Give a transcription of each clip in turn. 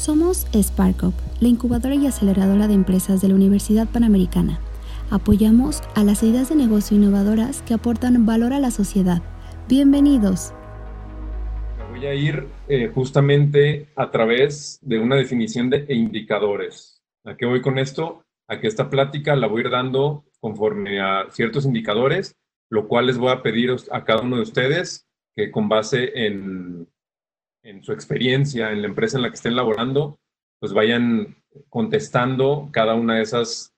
Somos SparkUp, la incubadora y aceleradora de empresas de la Universidad Panamericana. Apoyamos a las ideas de negocio innovadoras que aportan valor a la sociedad. Bienvenidos. Voy a ir eh, justamente a través de una definición de indicadores. ¿A qué voy con esto? A que esta plática la voy a ir dando conforme a ciertos indicadores, lo cual les voy a pedir a cada uno de ustedes que con base en en su experiencia en la empresa en la que estén laborando, pues vayan contestando cada una de esas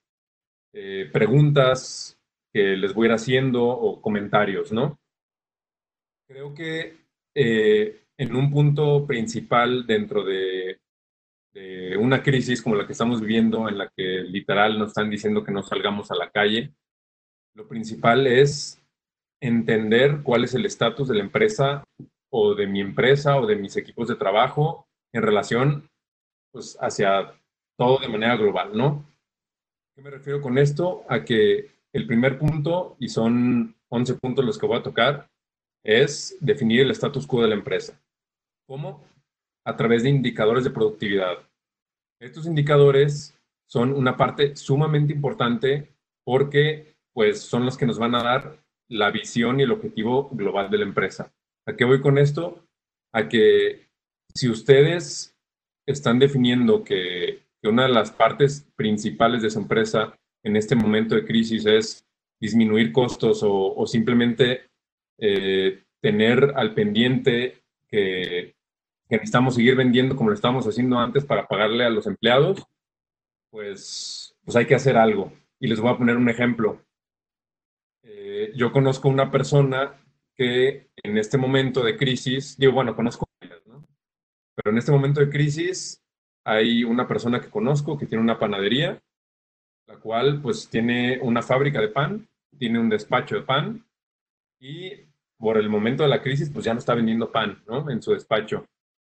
eh, preguntas que les voy a ir haciendo o comentarios, ¿no? Creo que eh, en un punto principal dentro de, una crisis como la que estamos viviendo, en la que literal nos están diciendo que no salgamos a la calle, lo principal es entender cuál es el estatus de la empresa o de mi empresa o de mis equipos de trabajo en relación pues, hacia todo de manera global, ¿no? ¿Qué me refiero con esto? A que el primer punto, y son 11 puntos los que voy a tocar, es definir el status quo de la empresa. ¿Cómo? A través de indicadores de productividad. Estos indicadores son una parte sumamente importante porque pues, son los que nos van a dar la visión y el objetivo global de la empresa. ¿A qué voy con esto? A que si ustedes están definiendo que, una de las partes principales de su empresa en este momento de crisis es disminuir costos o, simplemente eh, tener al pendiente que, necesitamos seguir vendiendo como lo estábamos haciendo antes para pagarle a los empleados, pues, pues hay que hacer algo. Y les voy a poner un ejemplo. Eh, yo conozco una persona en este momento de crisis, digo, bueno, conozco ¿no? Pero en este momento de crisis hay una persona que conozco que tiene una panadería, la cual pues tiene una fábrica de pan, tiene un despacho de pan y por el momento de la crisis pues ya no está vendiendo pan, ¿no? En su despacho.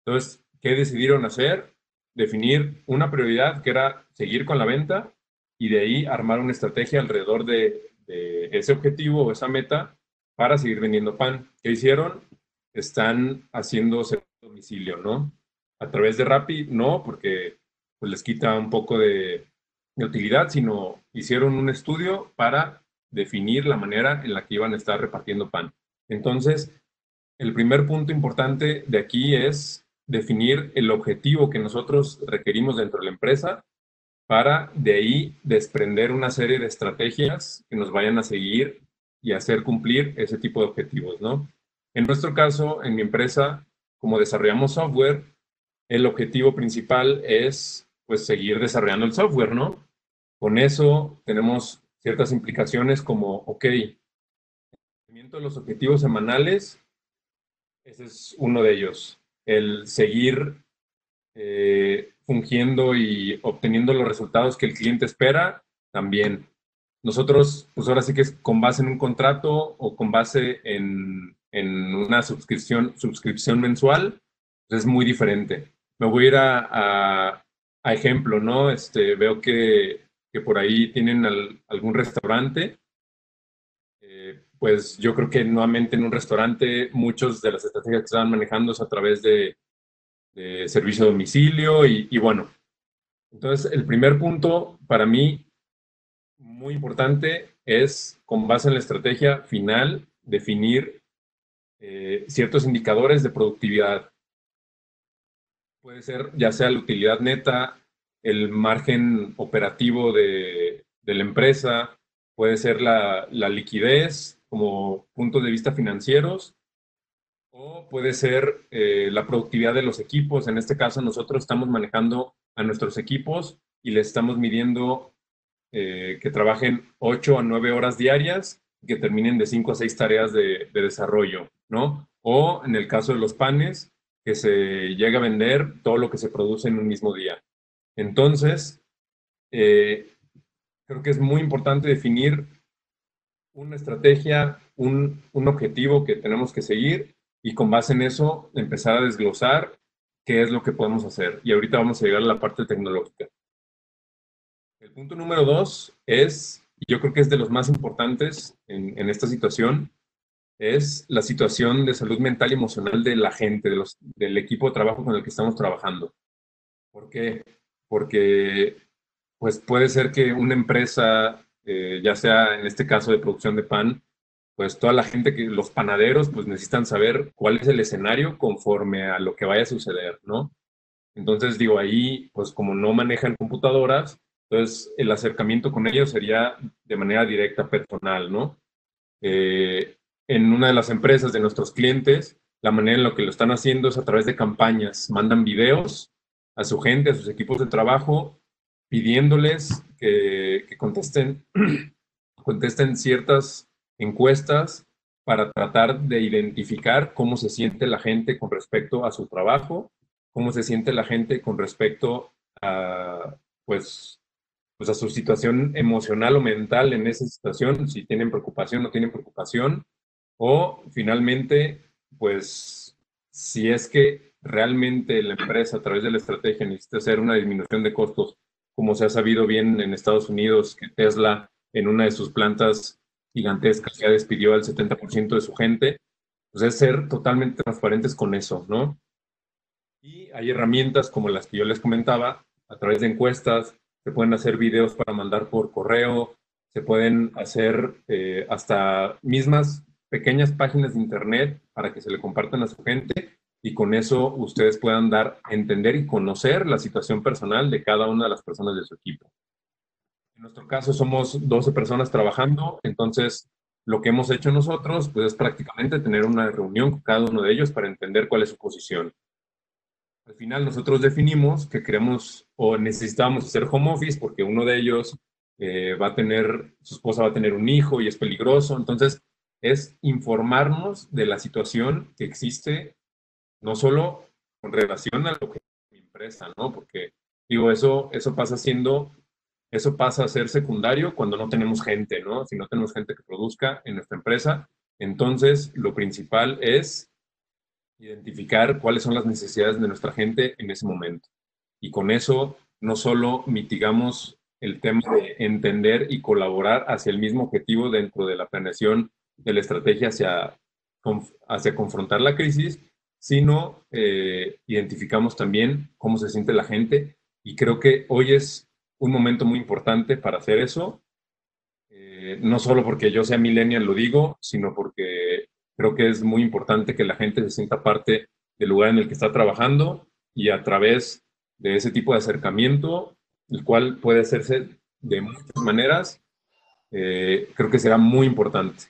Entonces, ¿qué decidieron hacer? Definir una prioridad que era seguir con la venta y de ahí armar una estrategia alrededor de, de ese objetivo o esa meta para seguir vendiendo pan. ¿Qué hicieron? Están haciendo domicilio, ¿no? A través de Rappi, no, porque pues, les quita un poco de, de utilidad, sino hicieron un estudio para definir la manera en la que iban a estar repartiendo pan. Entonces, el primer punto importante de aquí es definir el objetivo que nosotros requerimos dentro de la empresa para de ahí desprender una serie de estrategias que nos vayan a seguir y hacer cumplir ese tipo de objetivos, ¿no? En nuestro caso, en mi empresa, como desarrollamos software, el objetivo principal es pues seguir desarrollando el software, ¿no? Con eso tenemos ciertas implicaciones como, ok, el de los objetivos semanales, ese es uno de ellos. El seguir eh, fungiendo y obteniendo los resultados que el cliente espera, también. Nosotros, pues ahora sí que es con base en un contrato o con base en, en una suscripción, suscripción mensual, pues es muy diferente. Me voy a ir a, a, ejemplo, ¿no? Este, veo que, que por ahí tienen algún restaurante. Eh, pues yo creo que nuevamente en un restaurante muchos de las estrategias que están manejando es a través de, de servicio a domicilio y, y bueno. Entonces, el primer punto para mí muy importante es, con base en la estrategia final, definir eh, ciertos indicadores de productividad. Puede ser ya sea la utilidad neta, el margen operativo de, la empresa, puede ser la, liquidez como puntos de vista financieros, o puede ser eh, la productividad de los equipos. En este caso, nosotros estamos manejando a nuestros equipos y les estamos midiendo eh, que trabajen 8 a 9 horas diarias y que terminen de 5 a 6 tareas de, desarrollo, ¿no? O en el caso de los panes, que se llegue a vender todo lo que se produce en un mismo día. Entonces, eh, creo que es muy importante definir una estrategia, un, un, objetivo que tenemos que seguir y con base en eso empezar a desglosar qué es lo que podemos hacer. Y ahorita vamos a llegar a la parte tecnológica. El punto número dos es, y yo creo que es de los más importantes en, esta situación, es la situación de salud mental y emocional de la gente, del equipo de trabajo con el que estamos trabajando. ¿Por qué? Porque pues puede ser que una empresa, eh, ya sea en este caso de producción de pan, pues toda la gente que los panaderos pues necesitan saber cuál es el escenario conforme a lo que vaya a suceder, ¿no? Entonces digo, ahí pues como no manejan computadoras, entonces el acercamiento con ellos sería de manera directa, personal, ¿no? Eh, en una de las empresas de nuestros clientes, la manera en la que lo están haciendo es a través de campañas. Mandan videos a su gente, a sus equipos de trabajo, pidiéndoles que, contesten, contesten ciertas encuestas para tratar de identificar cómo se siente la gente con respecto a su trabajo, cómo se siente la gente con respecto a, pues, pues a su situación emocional o mental en esa situación, si tienen preocupación o no tienen preocupación, o finalmente, pues si es que realmente la empresa a través de la estrategia necesita hacer una disminución de costos, como se ha sabido bien en Estados Unidos, que Tesla en una de sus plantas gigantescas ya despidió al 70% de su gente, pues es ser totalmente transparentes con eso, ¿no? Y hay herramientas como las que yo les comentaba, a través de encuestas, se pueden hacer videos para mandar por correo, se pueden hacer eh, hasta mismas pequeñas páginas de internet para que se le compartan a su gente y con eso ustedes puedan dar entender y conocer la situación personal de cada una de las personas de su equipo. En nuestro caso somos 12 personas trabajando, entonces lo que hemos hecho nosotros pues, es prácticamente tener una reunión con cada uno de ellos para entender cuál es su posición. Al final nosotros definimos que queremos o necesitamos hacer home office porque uno de ellos eh, va a tener, su esposa va a tener un hijo y es peligroso, entonces es informarnos de la situación que existe, no solo con relación a lo que mi empresa, ¿no? Porque, digo, eso, eso pasa siendo, eso pasa a ser secundario cuando no tenemos gente, ¿no? Si no tenemos gente que produzca en nuestra empresa, entonces lo principal es identificar cuáles son las necesidades de nuestra gente en ese momento. Y con eso no solo mitigamos el tema de entender y colaborar hacia el mismo objetivo dentro de la planeación de la estrategia hacia, hacia confrontar la crisis, sino eh, identificamos también cómo se siente la gente y creo que hoy es un momento muy importante para hacer eso, eh, no solo porque yo sea millennial lo digo, sino porque creo que es muy importante que la gente se sienta parte del lugar en el que está trabajando y a través de ese tipo de acercamiento, el cual puede hacerse de muchas maneras, eh, creo que será muy importante.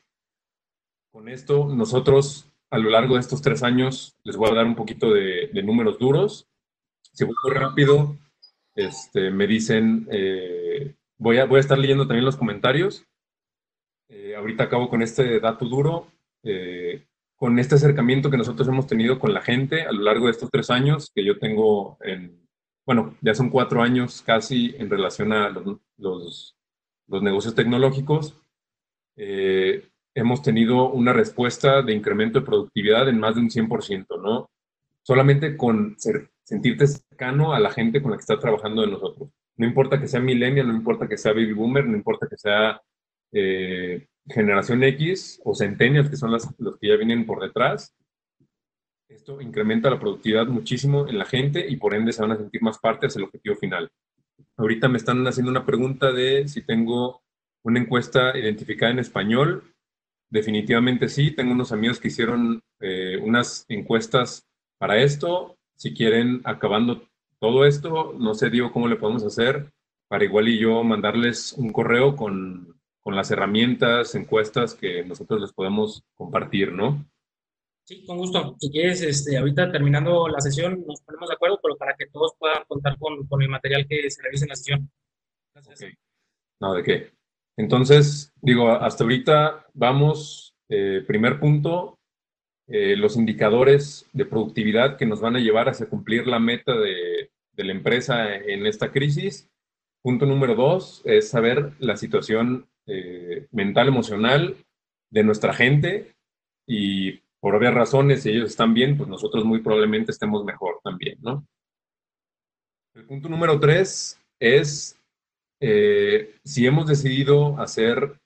Con esto, nosotros a lo largo de estos tres años, les voy a dar un poquito de, números duros. Si voy rápido, este, me dicen, eh, voy, a, voy a estar leyendo también los comentarios. Eh, ahorita acabo con este dato duro. Eh, con este acercamiento que nosotros hemos tenido con la gente a lo largo de estos tres años, que yo tengo en, bueno, ya son cuatro años casi en relación a los, los, los negocios tecnológicos, eh, hemos tenido una respuesta de incremento de productividad en más de un 100%, ¿no? Solamente con sentirte cercano a la gente con la que está trabajando de nosotros. No importa que sea millennial, no importa que sea baby boomer, no importa que sea eh, generación X o centennials, que son las, los que ya vienen por detrás. Esto incrementa la productividad muchísimo en la gente y por ende se van a sentir más parte hacia el objetivo final. Ahorita me están haciendo una pregunta de si tengo una encuesta identificada en español. Definitivamente sí, tengo unos amigos que hicieron eh, unas encuestas para esto. Si quieren, acabando todo esto, no sé, digo, cómo le podemos hacer para igual y yo mandarles un correo con, con las herramientas, encuestas que nosotros les podemos compartir, ¿no? Sí, con gusto. Si quieres, este, ahorita terminando la sesión, nos ponemos de acuerdo, pero para que todos puedan contar con, con el material que se realice en la sesión. Gracias. No, ¿de qué? Entonces, digo, hasta ahorita vamos, eh, primer punto, eh, los indicadores de productividad que nos van a llevar hacia cumplir la meta de, de, la empresa en esta crisis. punto número dos es saber la situación eh, mental, emocional de nuestra gente y por obvias razones, si ellos están bien, pues nosotros muy probablemente estemos mejor también, ¿no? El punto número tres es eh, si hemos decidido hacer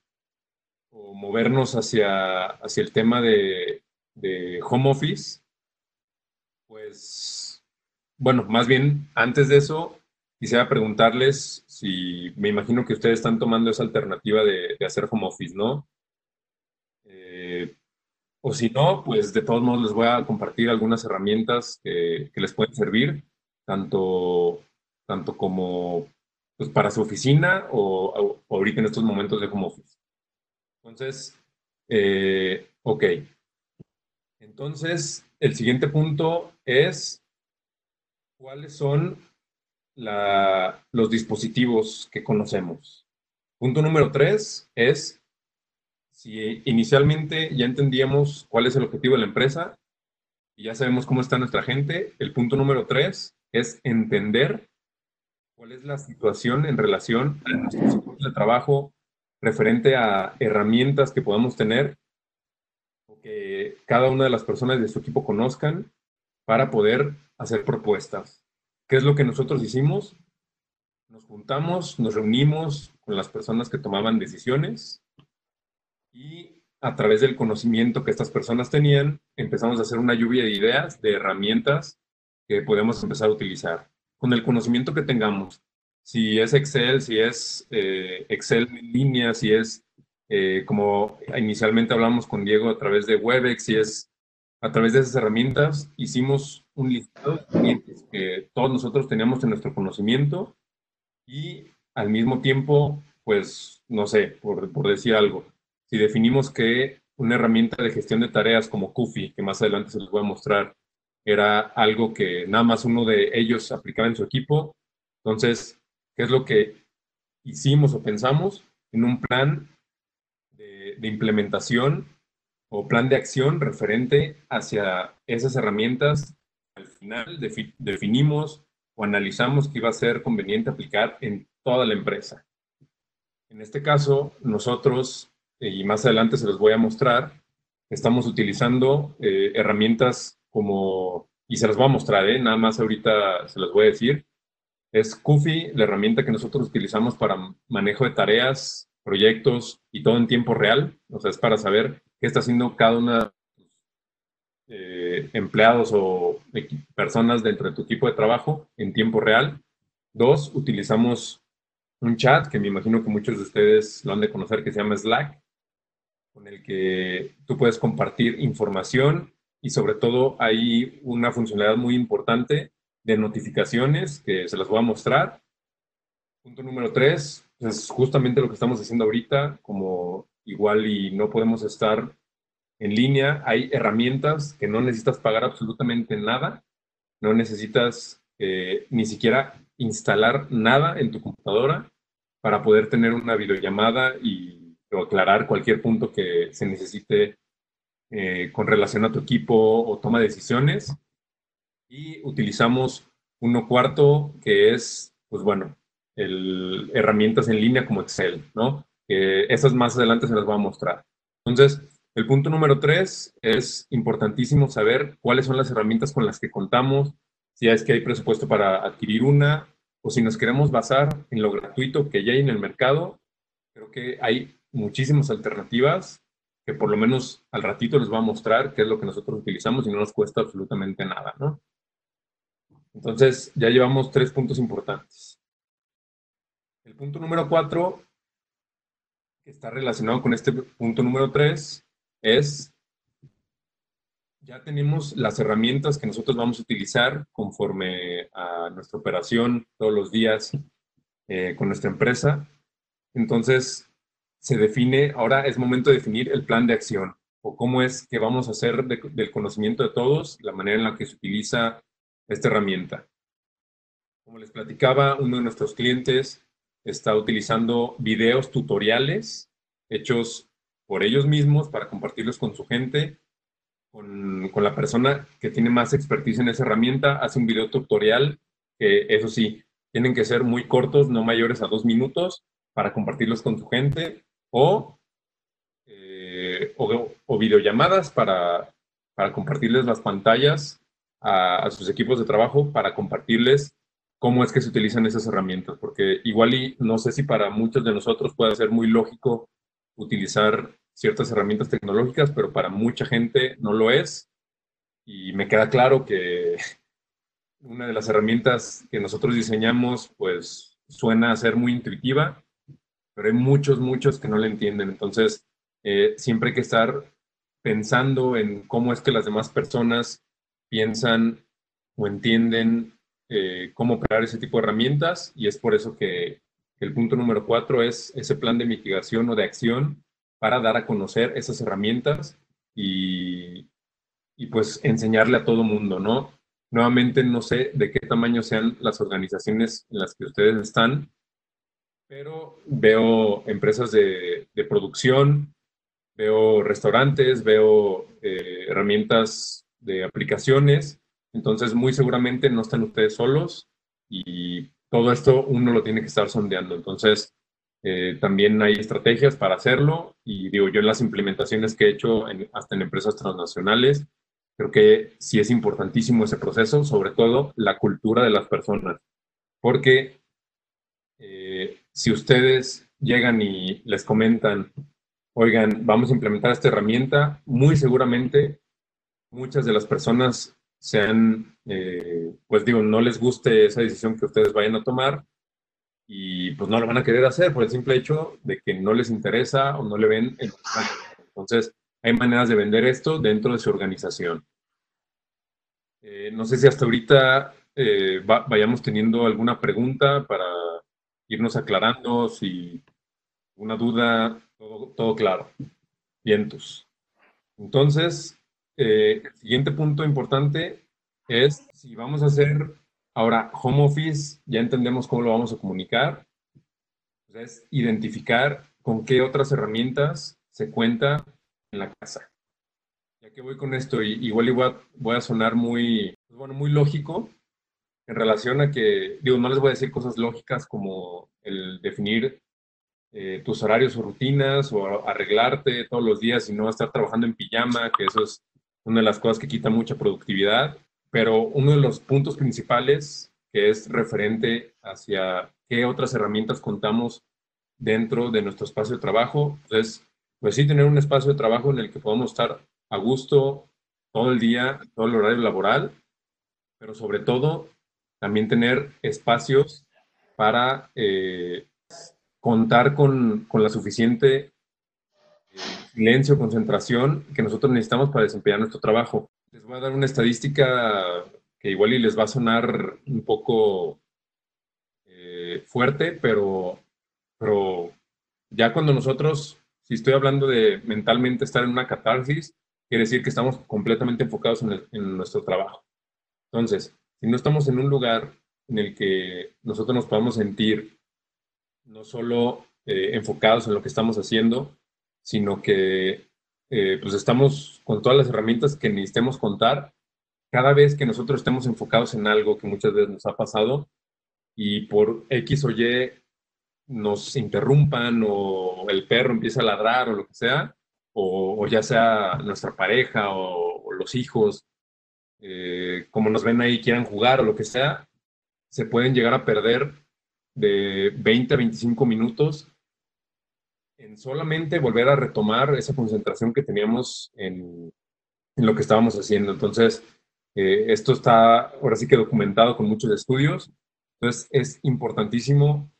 o movernos hacia, hacia el tema de, de home office, pues, bueno, más bien antes de eso, quisiera preguntarles si me imagino que ustedes están tomando esa alternativa de, hacer home office, ¿no? Eh, o si no, pues de todos modos les voy a compartir algunas herramientas que, les pueden servir, tanto, tanto como pues, para su oficina o, o, ahorita en estos momentos de home office. Entonces, eh, ok. Entonces, el siguiente punto es cuáles son los dispositivos que conocemos. Punto número tres es si inicialmente ya entendíamos cuál es el objetivo de la empresa y ya sabemos cómo está nuestra gente, el punto número tres es entender cuál es la situación en relación a nuestros trabajo referente a herramientas que podamos tener o que cada una de las personas de su equipo conozcan para poder hacer propuestas. ¿Qué es lo que nosotros hicimos? Nos juntamos, nos reunimos con las personas que tomaban decisiones y a través del conocimiento que estas personas tenían, empezamos a hacer una lluvia de ideas, de herramientas que podemos empezar a utilizar. Con el conocimiento que tengamos, si es Excel, si es eh, Excel en línea, si es eh, como inicialmente hablamos con Diego a través de Webex, si es a través de esas herramientas, hicimos un listado de clientes que todos nosotros teníamos en nuestro conocimiento y al mismo tiempo, pues, no sé, por, por decir algo, si definimos que una herramienta de gestión de tareas como Kufi, que más adelante se les voy a mostrar, era algo que nada más uno de ellos aplicaba en su equipo, entonces, ¿qué es lo que hicimos o pensamos en un plan de, de implementación o plan de acción referente hacia esas herramientas al final definimos o analizamos que iba a ser conveniente aplicar en toda la empresa. En este caso, nosotros, y más adelante se los voy a mostrar, estamos utilizando eh, herramientas como, y se las voy a mostrar, ¿eh? nada más ahorita se las voy a decir, es Kufi, la herramienta que nosotros utilizamos para manejo de tareas, proyectos y todo en tiempo real, o sea, es para saber qué está haciendo cada una eh, empleados o personas dentro de tu equipo de trabajo en tiempo real. Dos, utilizamos un chat que me imagino que muchos de ustedes lo han de conocer que se llama Slack, con el que tú puedes compartir información y sobre todo hay una funcionalidad muy importante de notificaciones que se las voy a mostrar. Punto número tres, es justamente lo que estamos haciendo ahorita, como igual y no podemos estar en línea, hay herramientas que no necesitas pagar absolutamente nada, no necesitas eh, ni siquiera instalar nada en tu computadora para poder tener una videollamada y aclarar cualquier punto que se necesite eh, con relación a tu equipo o toma de decisiones. Y utilizamos uno cuarto que es, pues bueno, el, herramientas en línea como Excel, ¿no? Que esas más adelante se las voy a mostrar. Entonces, el punto número tres es importantísimo saber cuáles son las herramientas con las que contamos, si es que hay presupuesto para adquirir una o si nos queremos basar en lo gratuito que ya hay en el mercado. Creo que hay muchísimas alternativas que por lo menos al ratito les voy a mostrar qué es lo que nosotros utilizamos y no nos cuesta absolutamente nada, ¿no? Entonces, ya llevamos tres puntos importantes. El punto número cuatro, está relacionado con este punto número tres, es, ya tenemos las herramientas que nosotros vamos a utilizar conforme a nuestra operación todos los días eh, con nuestra empresa. Entonces, se define, ahora es momento de definir el plan de acción o cómo es que vamos a hacer del conocimiento de todos la manera en la que se utiliza esta herramienta. Como les platicaba, uno de nuestros clientes está utilizando videos tutoriales hechos por ellos mismos para compartirlos con su gente, con, con, la persona que tiene más expertise en esa herramienta, hace un video tutorial que eso sí, tienen que ser muy cortos, no mayores a dos minutos, para compartirlos con tu gente o, eh, o, videollamadas para, para, compartirles las pantallas a, a, sus equipos de trabajo, para compartirles cómo es que se utilizan esas herramientas, porque igual y no sé si para muchos de nosotros puede ser muy lógico utilizar ciertas herramientas tecnológicas, pero para mucha gente no lo es. Y me queda claro que una de las herramientas que nosotros diseñamos, pues suena a ser muy intuitiva, pero hay muchos, muchos que no la entienden. Entonces, eh, siempre hay que estar pensando en cómo es que las demás personas piensan o entienden eh, cómo operar ese tipo de herramientas y es por eso que el punto número cuatro es ese plan de mitigación o de acción para dar a conocer esas herramientas y, y pues enseñarle a todo mundo, ¿no? Nuevamente no sé de qué tamaño sean las organizaciones en las que ustedes están, pero veo empresas de, producción, veo restaurantes, veo eh, herramientas de aplicaciones, entonces muy seguramente no están ustedes solos y todo esto uno lo tiene que estar sondeando. Entonces, eh, también hay estrategias para hacerlo y digo, yo en las implementaciones que he hecho hasta en empresas transnacionales, creo que sí es importantísimo ese proceso, sobre todo la cultura de las personas, porque eh, si ustedes llegan y les comentan, oigan, vamos a implementar esta herramienta, muy seguramente muchas de las personas sean, eh, pues digo, no les guste esa decisión que ustedes vayan a tomar y pues no lo van a querer hacer por el simple hecho de que no les interesa o no le ven el Entonces, hay maneras de vender esto dentro de su organización. Eh, no sé si hasta ahorita eh, vayamos teniendo alguna pregunta para irnos aclarando, si una duda, todo, todo claro. Vientos. Entonces, eh, el siguiente punto importante es si vamos a hacer ahora home office, ya entendemos cómo lo vamos a comunicar, es identificar con qué otras herramientas se cuenta en la casa. Ya que voy con esto, igual igual voy a sonar muy, pues bueno, muy lógico en relación a que, digo, no les voy a decir cosas lógicas como el definir eh, tus horarios o rutinas o arreglarte todos los días y no estar trabajando en pijama, que eso es una de las cosas que quita mucha productividad, pero uno de los puntos principales que es referente hacia qué otras herramientas contamos dentro de nuestro espacio de trabajo, es, pues sí, tener un espacio de trabajo en el que podamos estar a gusto todo el día, todo el horario laboral, pero sobre todo también tener espacios para eh, contar con, con, la suficiente silencio, concentración que nosotros necesitamos para desempeñar nuestro trabajo. Les voy a dar una estadística que igual y les va a sonar un poco eh, fuerte, pero, pero ya cuando nosotros, si estoy hablando de mentalmente estar en una catarsis, quiere decir que estamos completamente enfocados en, nuestro trabajo. Entonces, si no estamos en un lugar en el que nosotros nos podamos sentir no solo eh, enfocados en lo que estamos haciendo, sino que eh, pues estamos con todas las herramientas que necesitemos contar. Cada vez que nosotros estemos enfocados en algo que muchas veces nos ha pasado y por X o Y nos interrumpan o el perro empieza a ladrar o lo que sea, o, ya sea nuestra pareja o, los hijos, eh, como nos ven ahí, quieran jugar o lo que sea, se pueden llegar a perder de 20 a 25 minutos en solamente volver a retomar esa concentración que teníamos en, lo que estábamos haciendo. Entonces, eh, esto está ahora sí que documentado con muchos estudios. Entonces, es importantísimo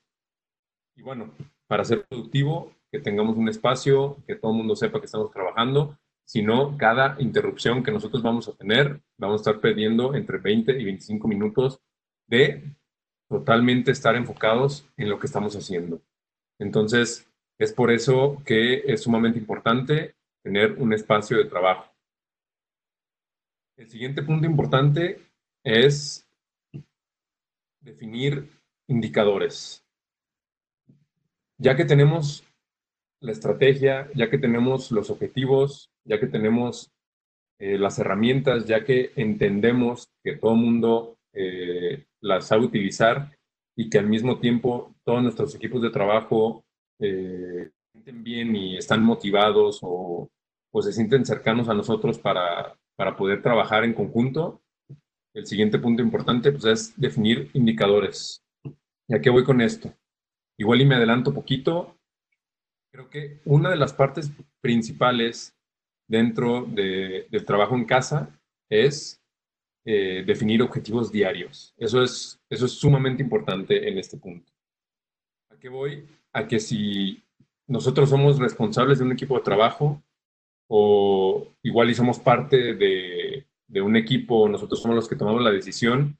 y bueno, para ser productivo, que tengamos un espacio, que todo el mundo sepa que estamos trabajando. Si no, cada interrupción que nosotros vamos a tener, vamos a estar perdiendo entre 20 y 25 minutos de totalmente estar enfocados en lo que estamos haciendo. Entonces, es por eso que es sumamente importante tener un espacio de trabajo. El siguiente punto importante es definir indicadores. Ya que tenemos la estrategia, ya que tenemos los objetivos, ya que tenemos eh, las herramientas, ya que entendemos que todo el mundo eh, las sabe utilizar, y que al mismo tiempo todos nuestros equipos de trabajo eh, bien y están motivados o, o, se sienten cercanos a nosotros para, para poder trabajar en conjunto, el siguiente punto importante pues, es definir indicadores. ¿Y a qué voy con esto? Igual y me adelanto poquito. Creo que una de las partes principales dentro de, del trabajo en casa es eh, definir objetivos diarios. Eso es, eso es sumamente importante en este punto. ¿A qué voy? A que si nosotros somos responsables de un equipo de trabajo o igual y somos parte de, de un equipo, nosotros somos los que tomamos la decisión,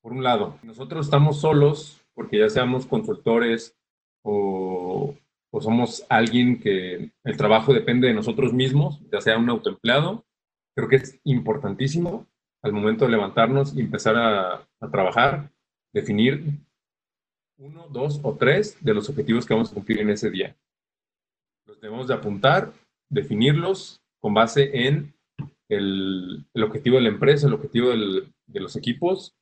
por un lado, nosotros estamos solos, porque ya seamos consultores o, o somos alguien que el trabajo depende de nosotros mismos, ya sea un autoempleado, creo que es importantísimo al momento de levantarnos y empezar a, a, trabajar, definir uno, dos o tres de los objetivos que vamos a cumplir en ese día. Los debemos de apuntar, definirlos con base en el, objetivo de la empresa, el objetivo de los equipos.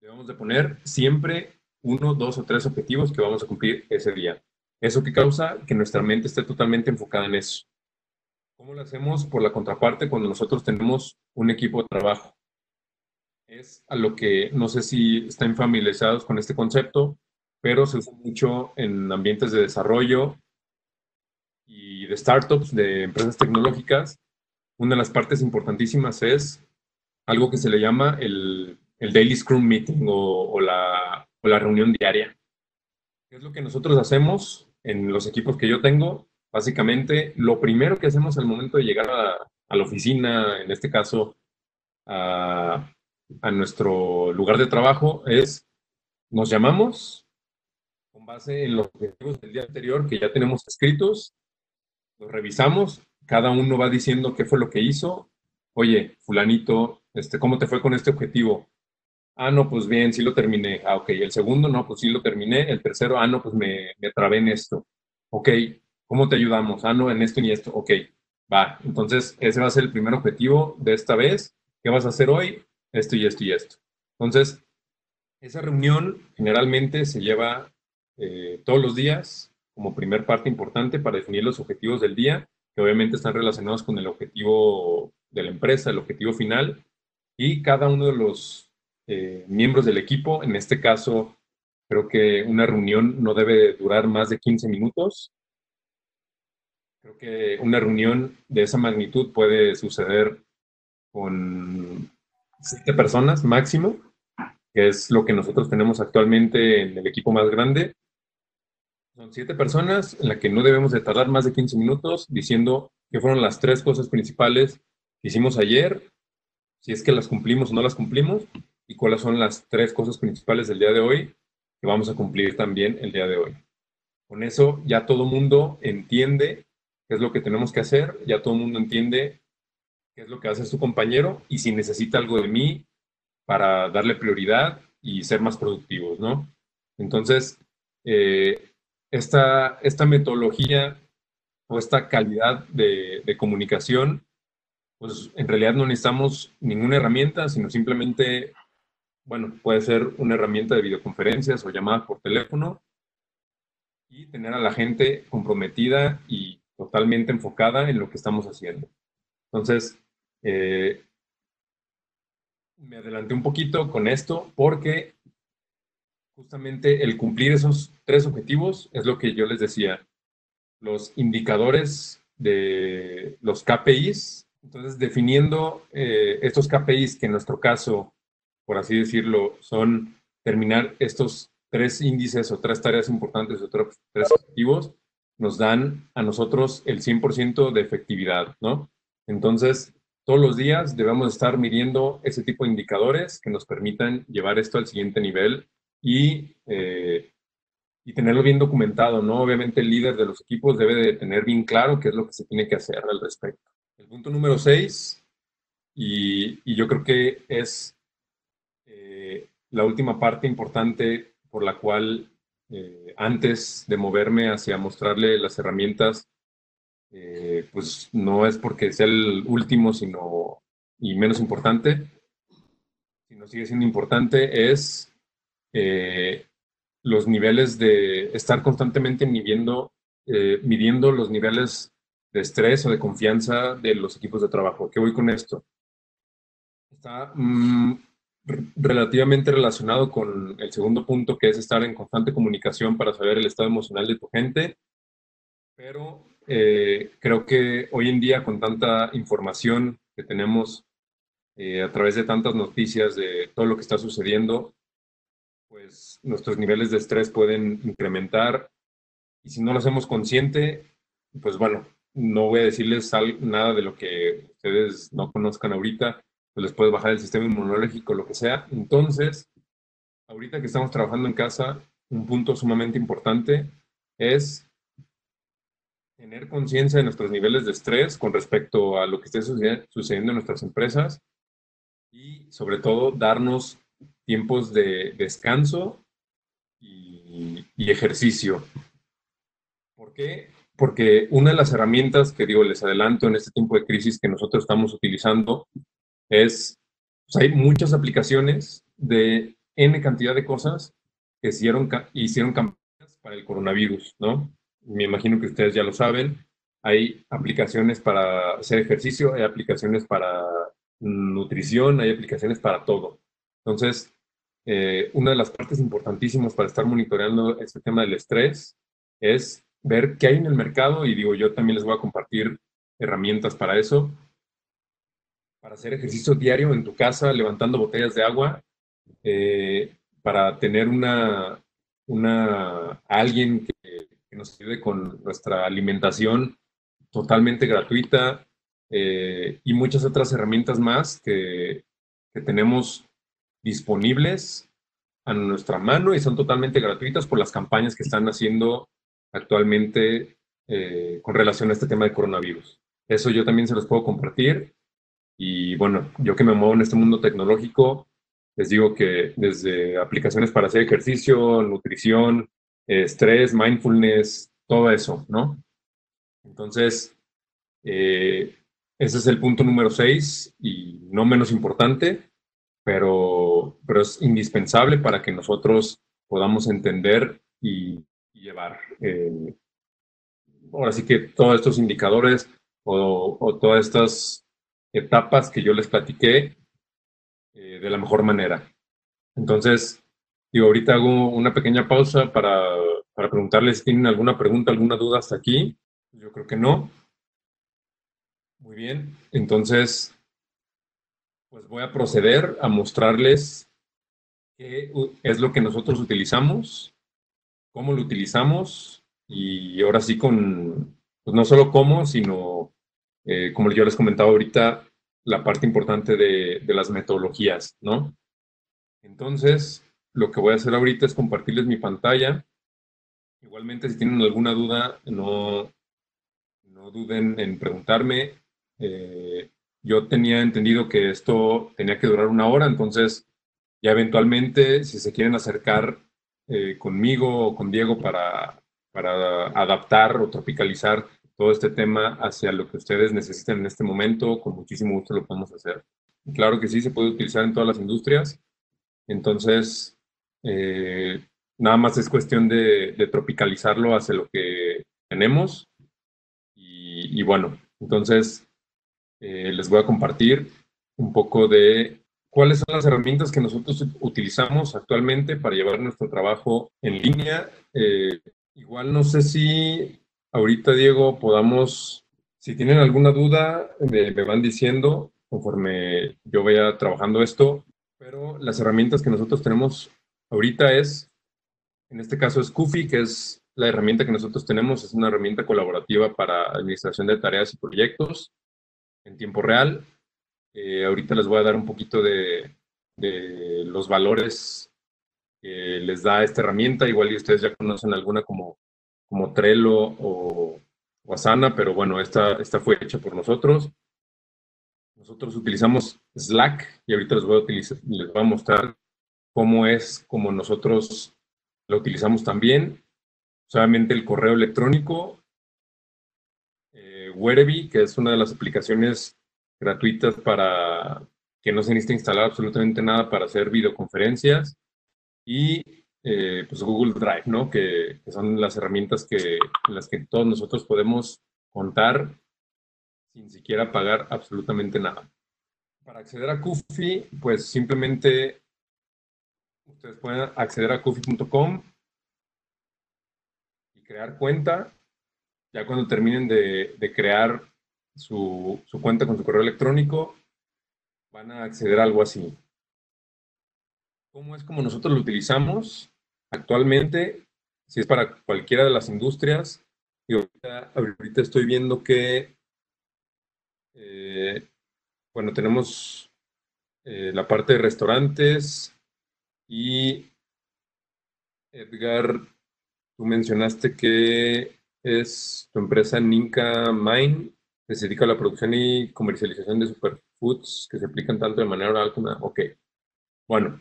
Debemos de poner siempre uno, dos o tres objetivos que vamos a cumplir ese día. ¿Eso que causa? Que nuestra mente esté totalmente enfocada en eso. ¿Cómo lo hacemos? Por la contraparte, cuando nosotros tenemos un equipo de trabajo. Es a lo que no sé si están familiarizados con este concepto, pero se usa mucho en ambientes de desarrollo y de startups, de empresas tecnológicas. Una de las partes importantísimas es algo que se le llama el, el Daily Scrum Meeting o, o, la, o la reunión diaria. ¿Qué es lo que nosotros hacemos? en los equipos que yo tengo, básicamente lo primero que hacemos al momento de llegar a, a la oficina, en este caso a, a, nuestro lugar de trabajo, es nos llamamos con base en los objetivos del día anterior que ya tenemos escritos, los revisamos, cada uno va diciendo qué fue lo que hizo. Oye, fulanito, este, ¿cómo te fue con este objetivo? Ah, no, pues bien, sí lo terminé. Ah, ok. El segundo, no, pues sí lo terminé. El tercero, ah, no, pues me, me trabé en esto. Ok. ¿Cómo te ayudamos? Ah, no, en esto y esto. Ok. Va. Entonces, ese va a ser el primer objetivo de esta vez. ¿Qué vas a hacer hoy? Esto y esto y esto. Entonces, esa reunión generalmente se lleva eh, todos los días como primer parte importante para definir los objetivos del día, que obviamente están relacionados con el objetivo de la empresa, el objetivo final, y cada uno de los eh, miembros del equipo. En este caso, creo que una reunión no debe durar más de 15 minutos. Creo que una reunión de esa magnitud puede suceder con siete personas máximo, que es lo que nosotros tenemos actualmente en el equipo más grande. Son siete personas en la que no debemos de tardar más de 15 minutos diciendo qué fueron las tres cosas principales que hicimos ayer, si es que las cumplimos o no las cumplimos, y cuáles son las tres cosas principales del día de hoy que vamos a cumplir también el día de hoy. Con eso ya todo mundo entiende qué es lo que tenemos que hacer, ya todo el mundo entiende qué es lo que hace su compañero y si necesita algo de mí para darle prioridad y ser más productivos, ¿no? Entonces, eh, esta, esta metodología o esta calidad de, de comunicación, pues en realidad no necesitamos ninguna herramienta, sino simplemente bueno, puede ser una herramienta de videoconferencias o llamadas por teléfono y tener a la gente comprometida y totalmente enfocada en lo que estamos haciendo. Entonces, eh, me adelanté un poquito con esto porque justamente el cumplir esos tres objetivos es lo que yo les decía. Los indicadores de los KPIs, entonces definiendo eh, estos KPIs que en nuestro caso por así decirlo, son terminar estos tres índices o tres tareas importantes o tres objetivos, nos dan a nosotros el 100% de efectividad, ¿no? Entonces, todos los días debemos estar midiendo ese tipo de indicadores que nos permitan llevar esto al siguiente nivel y, eh, y tenerlo bien documentado, ¿no? Obviamente el líder de los equipos debe de tener bien claro qué es lo que se tiene que hacer al respecto. El punto número seis, y, y yo creo que es la última parte importante por la cual eh, antes de moverme hacia mostrarle las herramientas, eh, pues no es porque sea el último sino, y menos importante, sino sigue siendo importante, es eh, los niveles de estar constantemente midiendo, eh, midiendo los niveles de estrés o de confianza de los equipos de trabajo. ¿Qué voy con esto? Está mm, relativamente relacionado con el segundo punto, que es estar en constante comunicación para saber el estado emocional de tu gente, pero eh, creo que hoy en día con tanta información que tenemos eh, a través de tantas noticias de todo lo que está sucediendo, pues nuestros niveles de estrés pueden incrementar y si no lo hacemos consciente, pues bueno, no voy a decirles nada de lo que ustedes no conozcan ahorita, pues les puede bajar el sistema inmunológico, lo que sea. Entonces, ahorita que estamos trabajando en casa, un punto sumamente importante es tener conciencia de nuestros niveles de estrés con respecto a lo que esté sucediendo en nuestras empresas y sobre todo darnos tiempos de descanso y, ejercicio. ¿Por qué? Porque una de las herramientas que digo, les adelanto en este tiempo de crisis que nosotros estamos utilizando es, pues, hay muchas aplicaciones de N cantidad de cosas que hicieron, hicieron campañas para el coronavirus, ¿no? Me imagino que ustedes ya lo saben. Hay aplicaciones para hacer ejercicio, hay aplicaciones para nutrición, hay aplicaciones para todo. Entonces, eh, una de las partes importantísimas para estar monitoreando este tema del estrés es ver qué hay en el mercado y digo, yo también les voy a compartir herramientas para eso, para hacer ejercicio diario en tu casa, levantando botellas de agua, eh, para tener una, una alguien que, que, nos ayude con nuestra alimentación totalmente gratuita eh, y muchas otras herramientas más que, que tenemos disponibles a nuestra mano y son totalmente gratuitas por las campañas que están haciendo actualmente eh, con relación a este tema de coronavirus. Eso yo también se los puedo compartir. Y bueno, yo que me muevo en este mundo tecnológico, les digo que desde aplicaciones para hacer ejercicio, nutrición, estrés, mindfulness, todo eso, ¿no? Entonces, eh, ese es el punto número seis y no menos importante pero, pero es indispensable para que nosotros podamos entender y, llevar. Eh, ahora sí que todos estos indicadores o, todas estas etapas que yo les platiqué eh, de la mejor manera. Entonces, digo, ahorita hago una pequeña pausa para, para preguntarles si tienen alguna pregunta, alguna duda hasta aquí. Yo creo que no. Muy bien. Entonces, pues voy a proceder a mostrarles qué es lo que nosotros utilizamos, cómo lo utilizamos y ahora sí con, pues no solo cómo, sino eh, como yo les comentaba ahorita, la parte importante de, de, las metodologías, ¿no? Entonces, lo que voy a hacer ahorita es compartirles mi pantalla. Igualmente, si tienen alguna duda, no, no duden en preguntarme. Eh, yo tenía entendido que esto tenía que durar una hora, entonces ya eventualmente, si se quieren acercar eh, conmigo o con Diego para, para adaptar o tropicalizar todo este tema hacia lo que ustedes necesiten en este momento, con muchísimo gusto lo podemos hacer. Claro que sí, se puede utilizar en todas las industrias. Entonces, eh, nada más es cuestión de, tropicalizarlo hacia lo que tenemos. Y, bueno, entonces eh, les voy a compartir un poco de cuáles son las herramientas que nosotros utilizamos actualmente para llevar nuestro trabajo en línea. Eh, igual no sé si ahorita, Diego, podamos, si tienen alguna duda, me, van diciendo conforme yo vaya trabajando esto, pero las herramientas que nosotros tenemos ahorita es, en este caso es Kufi, que es la herramienta que nosotros tenemos, es una herramienta colaborativa para administración de tareas y proyectos en tiempo real. Eh, ahorita les voy a dar un poquito de, los valores que les da esta herramienta. Igual y ustedes ya conocen alguna como, como Trello o, Asana, pero bueno, esta, esta fue hecha por nosotros. Nosotros utilizamos Slack y ahorita les voy a, les voy a mostrar cómo es, como nosotros lo utilizamos también. Solamente el correo electrónico Wereby, que es una de las aplicaciones gratuitas para que no se necesita instalar absolutamente nada para hacer videoconferencias. y eh, pues Google Drive, ¿no? Que, que, son las herramientas que, en las que todos nosotros podemos contar sin siquiera pagar absolutamente nada. Para acceder a Kufi, pues simplemente ustedes pueden acceder a kufi.com y crear cuenta. Ya cuando terminen de, de crear su, su, cuenta con su correo electrónico, van a acceder a algo así. ¿Cómo es como nosotros lo utilizamos? Actualmente, si es para cualquiera de las industrias, y ahorita, ahorita estoy viendo que, eh, bueno, tenemos eh, la parte de restaurantes y Edgar, tú mencionaste que es tu empresa Ninka Mine, que se dedica a la producción y comercialización de superfoods que se aplican tanto de manera oral como... Ok, bueno,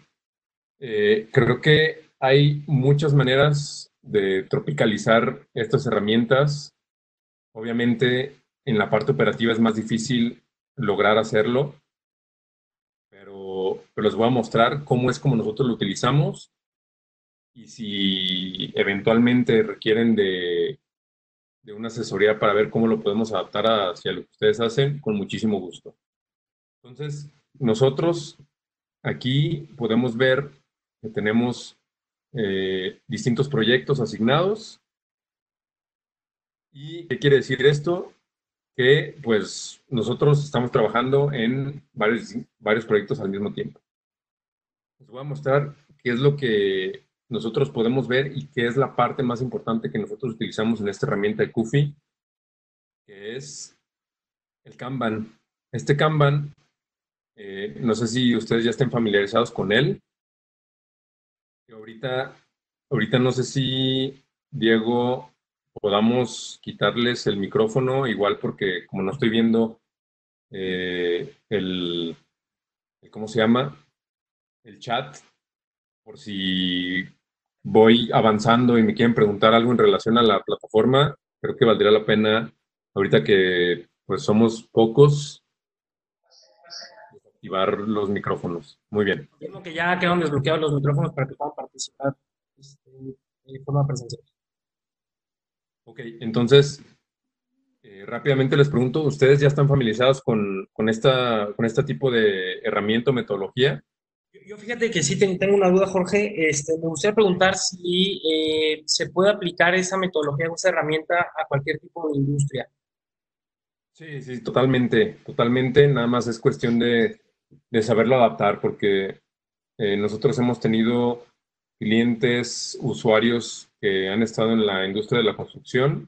eh, creo que hay muchas maneras de tropicalizar estas herramientas. Obviamente, en la parte operativa es más difícil lograr hacerlo, pero, les voy a mostrar cómo es como nosotros lo utilizamos y si eventualmente requieren de, de una asesoría para ver cómo lo podemos adaptar hacia lo que ustedes hacen, con muchísimo gusto. Entonces, nosotros aquí podemos ver que tenemos eh, distintos proyectos asignados. ¿Y qué quiere decir esto? Que pues nosotros estamos trabajando en varios, varios proyectos al mismo tiempo. Les voy a mostrar qué es lo que nosotros podemos ver y qué es la parte más importante que nosotros utilizamos en esta herramienta de Kufi, que es el Kanban. Este Kanban, eh, no sé si ustedes ya estén familiarizados con él, ahorita, ahorita no sé si, Diego, podamos quitarles el micrófono, igual porque como no estoy viendo eh, el, ¿cómo se llama? El chat, por si voy avanzando y me quieren preguntar algo en relación a la plataforma, creo que valdría la pena, ahorita que pues somos pocos, activar los micrófonos. Muy bien. Que ya quedan desbloqueados los micrófonos para que puedan participar este, de forma presencial. Ok, entonces, eh, rápidamente les pregunto, ¿ustedes ya están familiarizados con, con, esta, con este tipo de herramienta o metodología? Yo, fíjate que sí tengo una duda, Jorge. Este, me gustaría preguntar si eh, se puede aplicar esa metodología o esa herramienta a cualquier tipo de industria. Sí, sí, totalmente, totalmente. Nada más es cuestión de, de saberlo adaptar, porque eh, nosotros hemos tenido clientes, usuarios que han estado en la industria de la construcción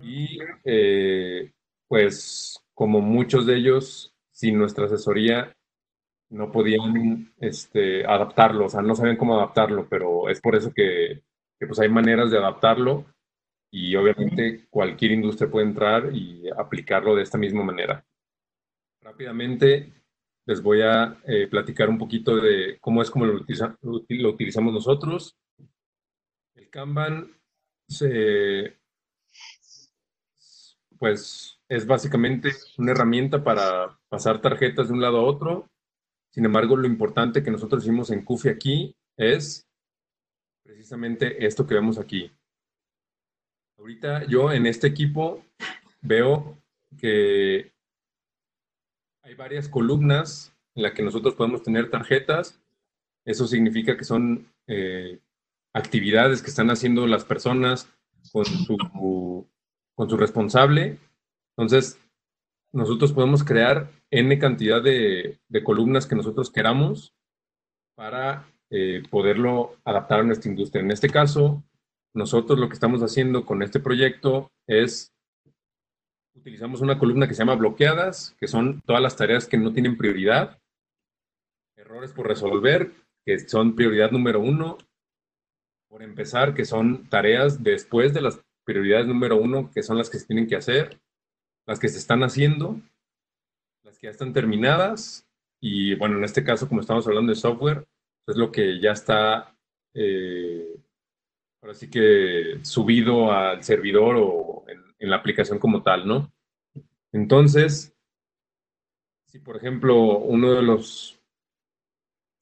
y eh, pues como muchos de ellos, sin nuestra asesoría, no podían este, adaptarlo, o sea, no sabían cómo adaptarlo, pero es por eso que, que pues hay maneras de adaptarlo y obviamente cualquier industria puede entrar y aplicarlo de esta misma manera. Rápidamente, les voy a eh, platicar un poquito de cómo es como lo, lo, utilizamos nosotros. Kanban se, pues es básicamente una herramienta para pasar tarjetas de un lado a otro. Sin embargo, lo importante que nosotros hicimos en Kufi aquí es precisamente esto que vemos aquí. Ahorita yo en este equipo veo que hay varias columnas en las que nosotros podemos tener tarjetas. Eso significa que son eh, actividades que están haciendo las personas con su, con su responsable. Entonces, nosotros podemos crear N cantidad de, columnas que nosotros queramos para eh, poderlo adaptar a nuestra industria. En este caso, nosotros lo que estamos haciendo con este proyecto es utilizamos una columna que se llama bloqueadas, que son todas las tareas que no tienen prioridad, errores por resolver, que son prioridad número uno, por empezar, que son tareas después de las prioridades número uno, que son las que se tienen que hacer, las que se están haciendo, las que ya están terminadas, y bueno, en este caso, como estamos hablando de software, es lo que ya está, eh, ahora sí que subido al servidor o en la aplicación como tal, ¿no? Entonces, si por ejemplo uno de los,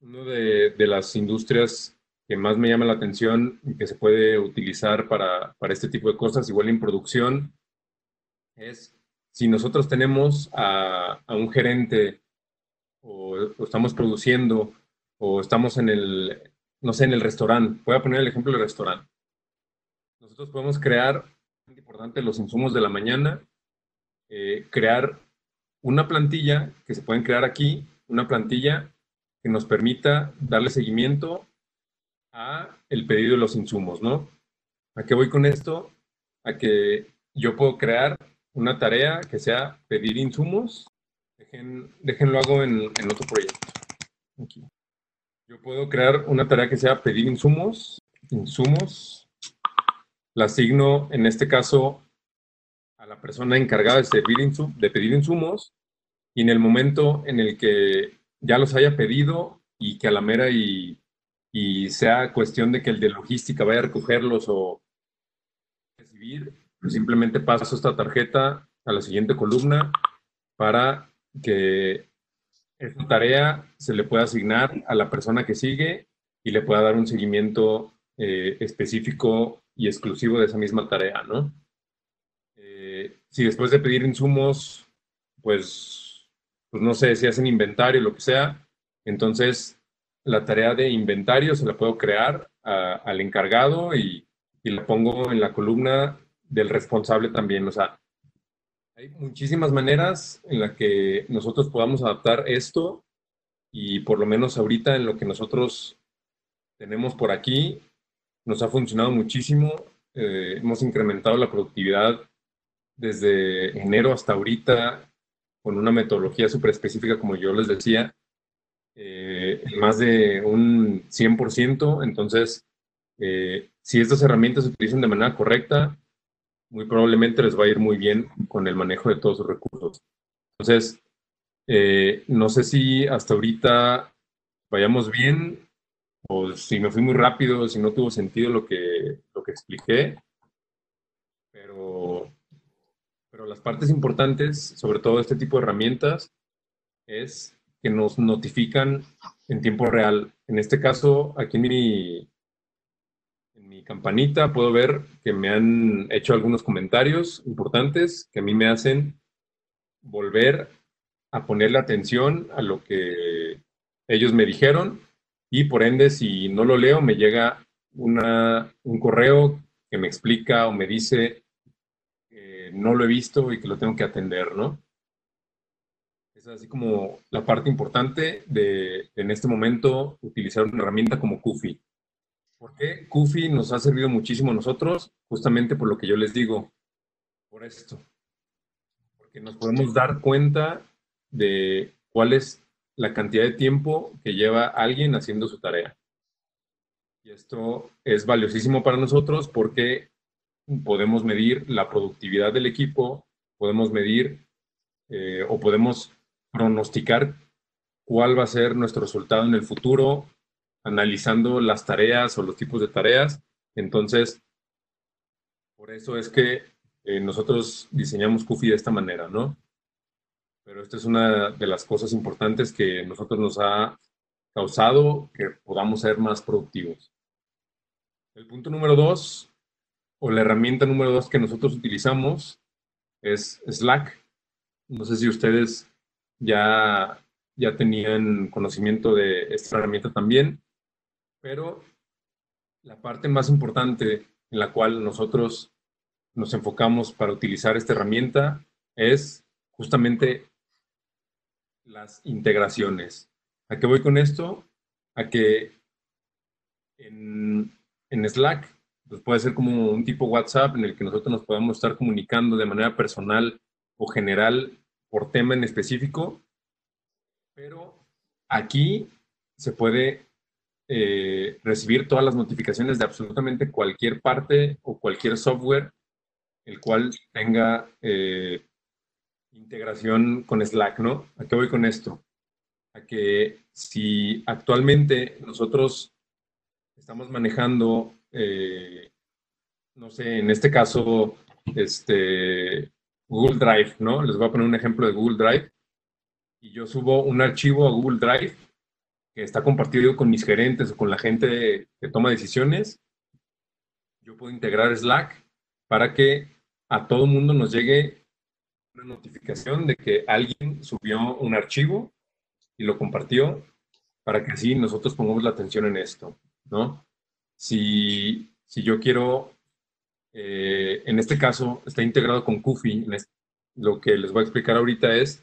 uno de, las industrias que más me llama la atención y que se puede utilizar para, para este tipo de cosas, igual en producción, es si nosotros tenemos a, a un gerente o, o, estamos produciendo o estamos en el, no sé, en el restaurante, voy a poner el ejemplo del restaurante. Nosotros podemos crear, importante, los insumos de la mañana, eh, crear una plantilla que se pueden crear aquí, una plantilla que nos permita darle seguimiento a el pedido de los insumos, ¿no? ¿A qué voy con esto? A que yo puedo crear una tarea que sea pedir insumos. Dejen, déjenlo hago en, en otro proyecto. Aquí. Yo puedo crear una tarea que sea pedir insumos. Insumos. La asigno, en este caso, a la persona encargada de, servir de pedir insumos. Y en el momento en el que ya los haya pedido y que a la mera y y sea cuestión de que el de logística vaya a recogerlos o recibir, pues simplemente paso esta tarjeta a la siguiente columna para que esta tarea se le pueda asignar a la persona que sigue y le pueda dar un seguimiento eh, específico y exclusivo de esa misma tarea, ¿no? Eh, si después de pedir insumos, pues, pues no sé, si hacen inventario, lo que sea, entonces la tarea de inventario se la puedo crear al encargado y, y, la pongo en la columna del responsable también. O sea, hay muchísimas maneras en las que nosotros podamos adaptar esto y por lo menos ahorita en lo que nosotros tenemos por aquí, nos ha funcionado muchísimo. Eh, hemos incrementado la productividad desde enero hasta ahorita con una metodología súper específica, como yo les decía, eh, más de un 100%. Entonces, eh, si estas herramientas se utilizan de manera correcta, muy probablemente les va a ir muy bien con el manejo de todos sus recursos. Entonces, eh, no sé si hasta ahorita vayamos bien o si me fui muy rápido, si no tuvo sentido lo que, lo que expliqué, pero, pero las partes importantes, sobre todo este tipo de herramientas, es que nos notifican en tiempo real. En este caso, aquí en mi, campanita puedo ver que me han hecho algunos comentarios importantes que a mí me hacen volver a ponerle atención a lo que ellos me dijeron y por ende si no lo leo me llega un correo que me explica o me dice que no lo he visto y que lo tengo que atender, ¿no? Es así como la parte importante de, en este momento, utilizar una herramienta como Kufi. ¿Por qué Kufi nos ha servido muchísimo a nosotros? Justamente por lo que yo les digo, por esto. Porque nos podemos dar cuenta de cuál es la cantidad de tiempo que lleva alguien haciendo su tarea. Y esto es valiosísimo para nosotros porque podemos medir la productividad del equipo, podemos medir eh, o podemos pronosticar cuál va a ser nuestro resultado en el futuro, analizando las tareas o los tipos de tareas. Entonces, por eso es que eh, nosotros diseñamos Kufi de esta manera, ¿no? Pero esta es una de las cosas importantes que nosotros nos ha causado que podamos ser más productivos. El punto número dos, o la herramienta número dos que nosotros utilizamos es Slack. No sé si ustedes ya, ya tenían conocimiento de esta herramienta también, pero la parte más importante en la cual nosotros nos enfocamos para utilizar esta herramienta es justamente las integraciones. ¿A qué voy con esto? A que en, en Slack pues puede ser como un tipo WhatsApp en el que nosotros nos podamos estar comunicando de manera personal o general por tema en específico, pero aquí se puede eh, recibir todas las notificaciones de absolutamente cualquier parte o cualquier software el cual tenga eh, integración con Slack, ¿no? ¿A qué voy con esto? A que si actualmente nosotros estamos manejando, eh, no sé, en este caso, este, Google Drive, ¿no? Les voy a poner un ejemplo de Google Drive. Y yo subo un archivo a Google Drive que está compartido con mis gerentes o con la gente que toma decisiones, yo puedo integrar Slack para que a todo mundo nos llegue una notificación de que alguien subió un archivo y lo compartió para que así nosotros pongamos la atención en esto, ¿no? Si, si yo quiero, eh, en este caso, está integrado con Kufi, lo que les voy a explicar ahorita es,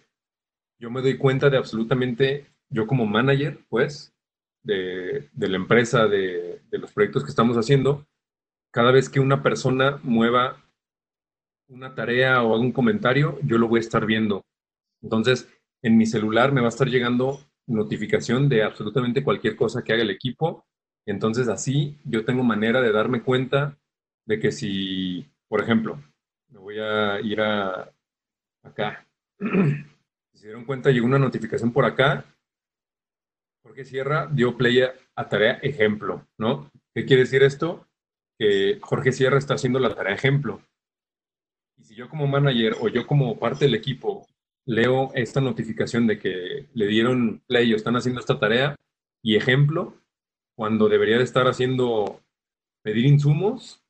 yo me doy cuenta de absolutamente, yo como manager, pues, de, la empresa, de, de los proyectos que estamos haciendo, cada vez que una persona mueva una tarea o algún comentario, yo lo voy a estar viendo. Entonces, en mi celular me va a estar llegando notificación de absolutamente cualquier cosa que haga el equipo. Entonces, así yo tengo manera de darme cuenta de que si, por ejemplo, me voy a ir a acá. Si se dieron cuenta, llegó una notificación por acá. Jorge Sierra dio play a tarea ejemplo, ¿no? ¿Qué quiere decir esto? Que Jorge Sierra está haciendo la tarea ejemplo. Y si yo como manager o yo como parte del equipo leo esta notificación de que le dieron play o están haciendo esta tarea y ejemplo, cuando debería de estar haciendo pedir insumos,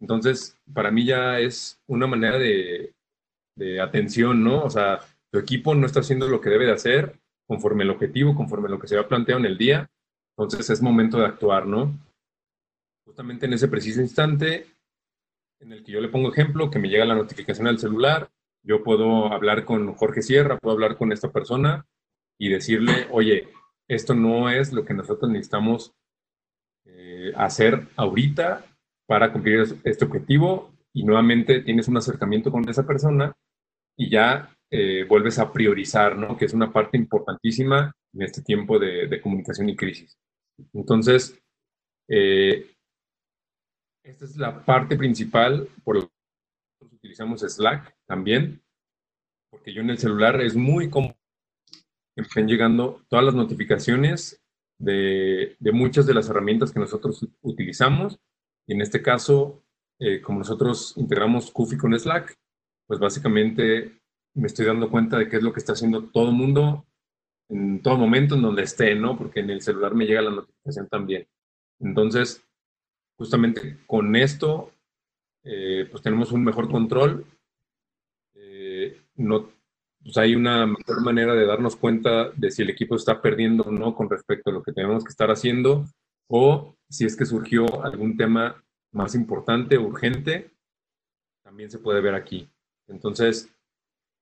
entonces para mí ya es una manera de, de atención, ¿no? O sea, tu equipo no está haciendo lo que debe de hacer conforme el objetivo, conforme lo que se ha planteado en el día, entonces es momento de actuar, ¿no? Justamente en ese preciso instante en el que yo le pongo ejemplo, que me llega la notificación al celular, yo puedo hablar con Jorge Sierra, puedo hablar con esta persona y decirle, oye, esto no es lo que nosotros necesitamos eh, hacer ahorita para cumplir este objetivo y nuevamente tienes un acercamiento con esa persona y ya eh, vuelves a priorizar, ¿no? Que es una parte importantísima en este tiempo de, comunicación y crisis. Entonces, eh, esta es la parte principal por la que utilizamos Slack también, porque yo en el celular es muy cómodo que estén llegando todas las notificaciones de, muchas de las herramientas que nosotros utilizamos. Y en este caso, eh, como nosotros integramos Kufi con Slack, pues básicamente me estoy dando cuenta de qué es lo que está haciendo todo el mundo en todo momento en donde esté, ¿no? Porque en el celular me llega la notificación también. Entonces, justamente con esto, eh, pues tenemos un mejor control. Eh, no, pues hay una mejor manera de darnos cuenta de si el equipo está perdiendo o no con respecto a lo que tenemos que estar haciendo o si es que surgió algún tema más importante, urgente, también se puede ver aquí. Entonces,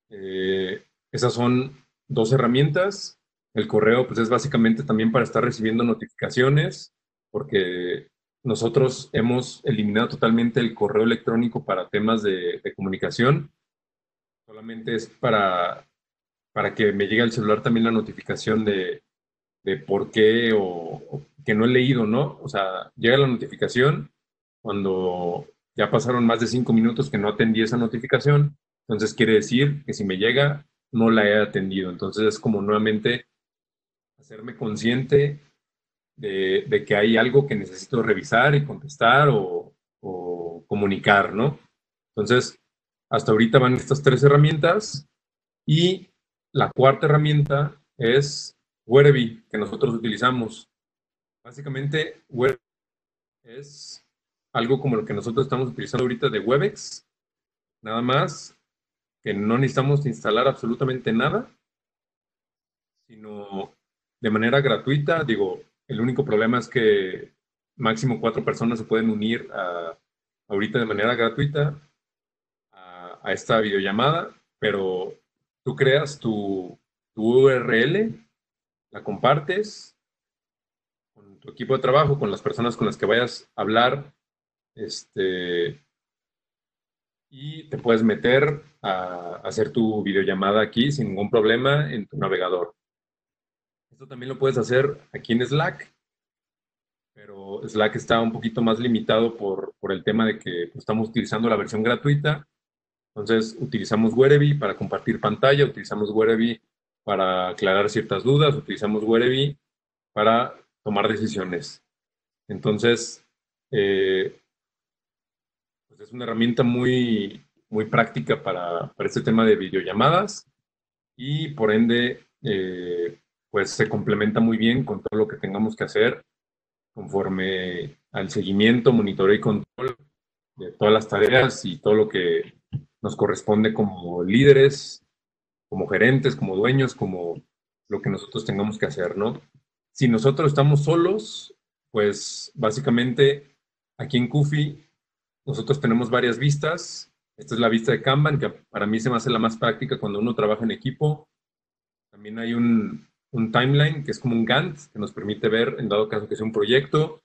eh, esas son dos herramientas. El correo, pues es básicamente también para estar recibiendo notificaciones, porque nosotros hemos eliminado totalmente el correo electrónico para temas de, comunicación. Solamente es para, para que me llegue al celular también la notificación de, por qué o, que no he leído, ¿no? O sea, llega la notificación cuando ya pasaron más de cinco minutos que no atendí esa notificación. Entonces quiere decir que si me llega, no la he atendido. Entonces es como nuevamente hacerme consciente de, que hay algo que necesito revisar y contestar o, comunicar, ¿no? Entonces, hasta ahorita van estas tres herramientas y la cuarta herramienta es Wereby, que nosotros utilizamos. Básicamente, Wereby es algo como lo que nosotros estamos utilizando ahorita de Webex, nada más que no necesitamos instalar absolutamente nada, sino de manera gratuita, digo, el único problema es que máximo cuatro personas se pueden unir ahorita de manera gratuita a, esta videollamada, pero tú creas tu, URL, la compartes equipo de trabajo, con las personas con las que vayas a hablar, este, y te puedes meter a hacer tu videollamada aquí sin ningún problema en tu navegador. Esto también lo puedes hacer aquí en Slack, pero Slack está un poquito más limitado por, el tema de que pues, estamos utilizando la versión gratuita. Entonces, utilizamos Wereby para compartir pantalla, utilizamos Wereby para aclarar ciertas dudas, utilizamos Wereby para tomar decisiones. Entonces, eh, pues es una herramienta muy, muy práctica para, para este tema de videollamadas y por ende, eh, pues se complementa muy bien con todo lo que tengamos que hacer conforme al seguimiento, monitoreo y control de todas las tareas y todo lo que nos corresponde como líderes, como gerentes, como dueños, como lo que nosotros tengamos que hacer, ¿no? Si nosotros estamos solos, pues básicamente aquí en Kufi nosotros tenemos varias vistas. Esta es la vista de Kanban, que para mí se me hace la más práctica cuando uno trabaja en equipo. También hay un, un timeline, que es como un Gantt, que nos permite ver, en dado caso que sea un proyecto,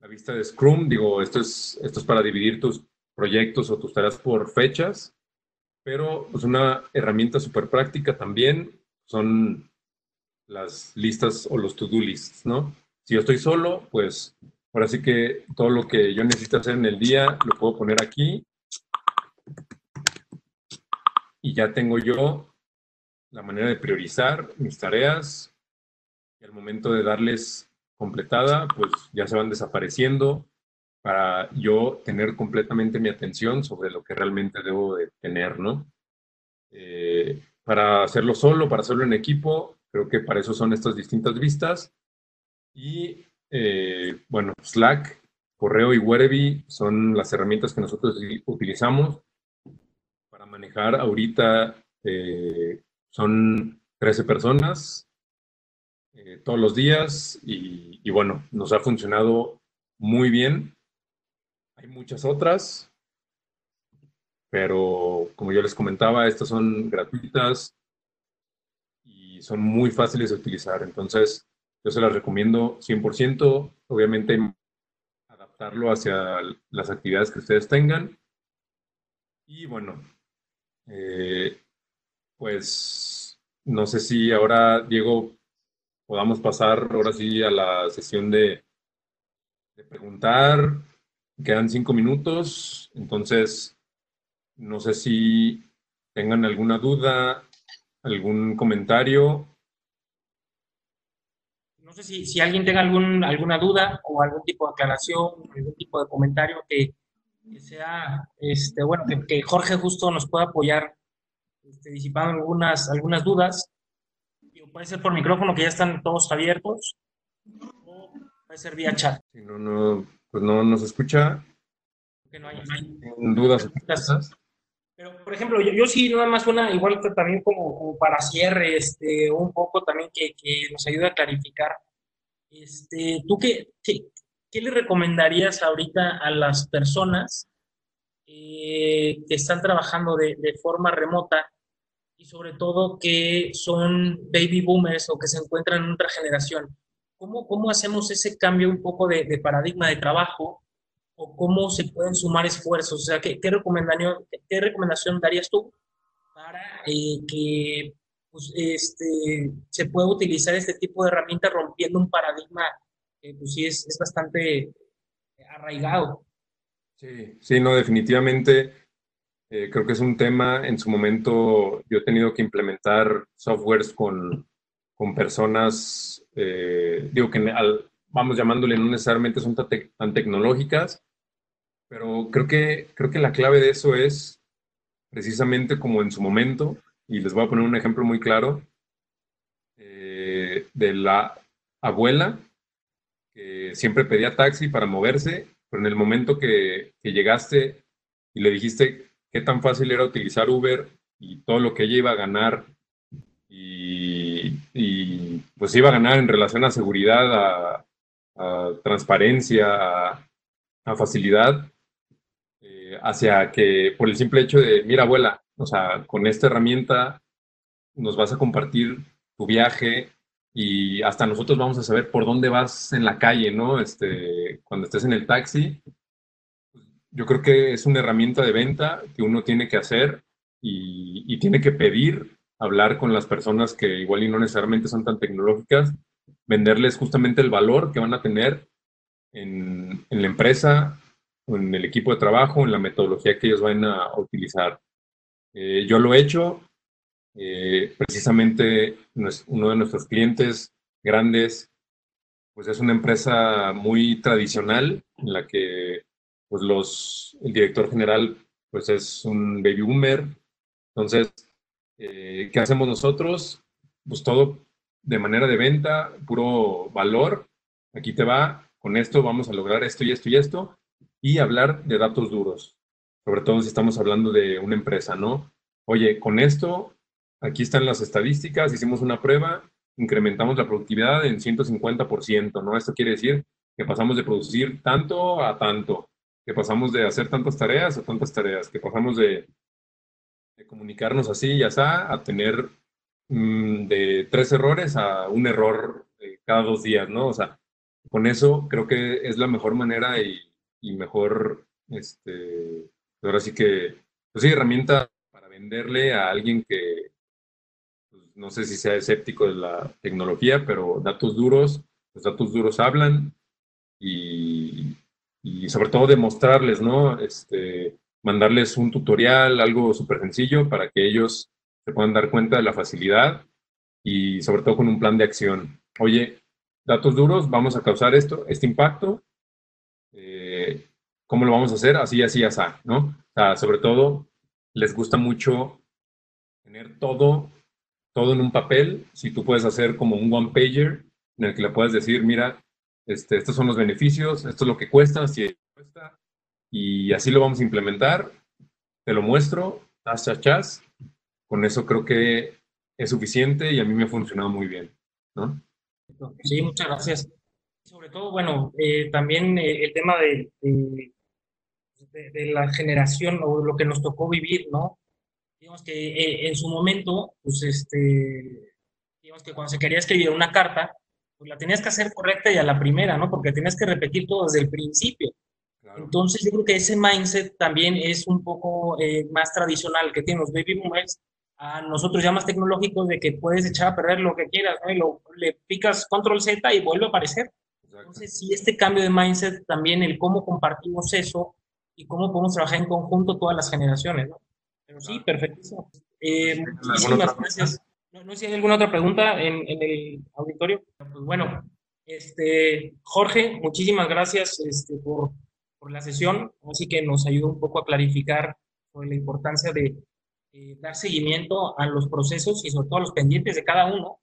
la vista de Scrum, digo, esto es, esto es para dividir tus proyectos o tus tareas por fechas, pero es pues, una herramienta súper práctica también son las listas o los to-do lists, ¿no? Si yo estoy solo, pues ahora sí que todo lo que yo necesito hacer en el día lo puedo poner aquí y ya tengo yo la manera de priorizar mis tareas y al momento de darles completada, pues ya se van desapareciendo para yo tener completamente mi atención sobre lo que realmente debo de tener, ¿no? Eh, para hacerlo solo, para hacerlo en equipo, creo que para eso son estas distintas vistas. Y eh, bueno, Slack, correo y Webby son las herramientas que nosotros utilizamos para manejar ahorita eh, son 13 personas eh, todos los días y, bueno, nos ha funcionado muy bien. Hay muchas otras, pero como yo les comentaba, estas son gratuitas son muy fáciles de utilizar. Entonces, yo se las recomiendo 100%. Obviamente, adaptarlo hacia las actividades que ustedes tengan. Y bueno, eh, pues no sé si ahora, Diego, podamos pasar ahora sí a la sesión de, preguntar. Quedan cinco minutos, entonces no sé si tengan alguna duda, algún comentario. No sé si, si alguien tenga algún, alguna duda o algún tipo de aclaración, algún tipo de comentario que, sea, este, bueno, que, que Jorge justo nos pueda apoyar este, disipando algunas, algunas dudas. puede ser por micrófono, que ya están todos abiertos, o puede ser vía chat. Si no, no, pues no nos escucha. no hay, dudas. Pero, por ejemplo, yo, yo, sí, nada más una, igual que también como, para cierre, este, un poco también que, que nos ayude a clarificar. Este, ¿Tú qué, qué, qué le recomendarías ahorita a las personas eh, que están trabajando de, de, forma remota y sobre todo que son baby boomers o que se encuentran en otra generación. ¿Cómo, cómo hacemos ese cambio un poco de, de, paradigma de trabajo o cómo se pueden sumar esfuerzos? O sea, ¿qué, qué recomendación, qué recomendación darías tú para eh, que pues, este, se pueda utilizar este tipo de herramientas rompiendo un paradigma que pues sí es, es bastante arraigado? Sí, sí, no, definitivamente eh, creo que es un tema, en su momento yo he tenido que implementar softwares con, con personas, eh, digo que vamos llamándole, no necesariamente son tan, tecnológicas, pero creo que, creo que la clave de eso es precisamente como en su momento, y les voy a poner un ejemplo muy claro, eh, de la abuela que siempre pedía taxi para moverse, pero en el momento que, llegaste y le dijiste qué tan fácil era utilizar Uber y todo lo que ella iba a ganar y, pues iba a ganar en relación a seguridad, a, transparencia, a, facilidad, hacia que por el simple hecho de, mira abuela, o sea, con esta herramienta nos vas a compartir tu viaje y hasta nosotros vamos a saber por dónde vas en la calle, ¿no? Este, cuando estés en el taxi, yo creo que es una herramienta de venta que uno tiene que hacer y, tiene que pedir, hablar con las personas que igual y no necesariamente son tan tecnológicas, venderles justamente el valor que van a tener en, la empresa, en el equipo de trabajo, en la metodología que ellos van a utilizar. Eh, yo lo he hecho, eh, precisamente uno de nuestros clientes grandes, pues es una empresa muy tradicional en la que pues los, el director general pues es un baby boomer. Entonces, eh, ¿qué hacemos nosotros? Pues todo de manera de venta, puro valor. Aquí te va, con esto vamos a lograr esto y esto y esto. Y hablar de datos duros, sobre todo si estamos hablando de una empresa, ¿no? Oye, con esto, aquí están las estadísticas, hicimos una prueba, incrementamos la productividad en 150%, ¿no? Esto quiere decir que pasamos de producir tanto a tanto, que pasamos de hacer tantas tareas a tantas tareas, que pasamos de, comunicarnos así y así a tener mm, de tres errores a un error eh, cada dos días, ¿no? O sea, con eso creo que es la mejor manera y, mejor, este, ahora sí que, pues sí, herramienta para venderle a alguien que, pues, no sé si sea escéptico de la tecnología, pero datos duros, los datos duros hablan y, sobre todo demostrarles, ¿no? Este, mandarles un tutorial, algo súper sencillo para que ellos se puedan dar cuenta de la facilidad y sobre todo con un plan de acción. Oye, datos duros, vamos a causar esto, este impacto. ¿Cómo lo vamos a hacer? Así, así, así, ¿no? O sea, sobre todo, les gusta mucho tener todo, todo en un papel. Si tú puedes hacer como un one pager en el que le puedes decir, mira, este, estos son los beneficios, esto es lo que cuesta, si cuesta, y así lo vamos a implementar. Te lo muestro, chas, chas. Con eso creo que es suficiente y a mí me ha funcionado muy bien, ¿no? Sí, muchas gracias. Sobre todo, bueno, eh, también eh, el tema de, de, de, la generación o lo que nos tocó vivir, ¿no? Digamos que eh, en su momento, pues este, digamos que cuando se quería escribir una carta, pues la tenías que hacer correcta y a la primera, ¿no? Porque tenías que repetir todo desde el principio. Entonces yo creo que ese mindset también es un poco eh, más tradicional que tienen los baby boomers a nosotros ya más tecnológicos de que puedes echar a perder lo que quieras, ¿no? Y lo, le picas control Z y vuelve a aparecer. Entonces sí, este cambio de mindset también, el cómo compartimos eso y cómo podemos trabajar en conjunto todas las generaciones, ¿no? Pero sí, perfectísimo. Eh, muchísimas gracias. No, sé si hay alguna otra pregunta en, el auditorio. Pues bueno, este, Jorge, muchísimas gracias este, por, por, la sesión. Así que nos ayudó un poco a clarificar sobre la importancia de dar seguimiento a los procesos y sobre todo a los pendientes de cada uno.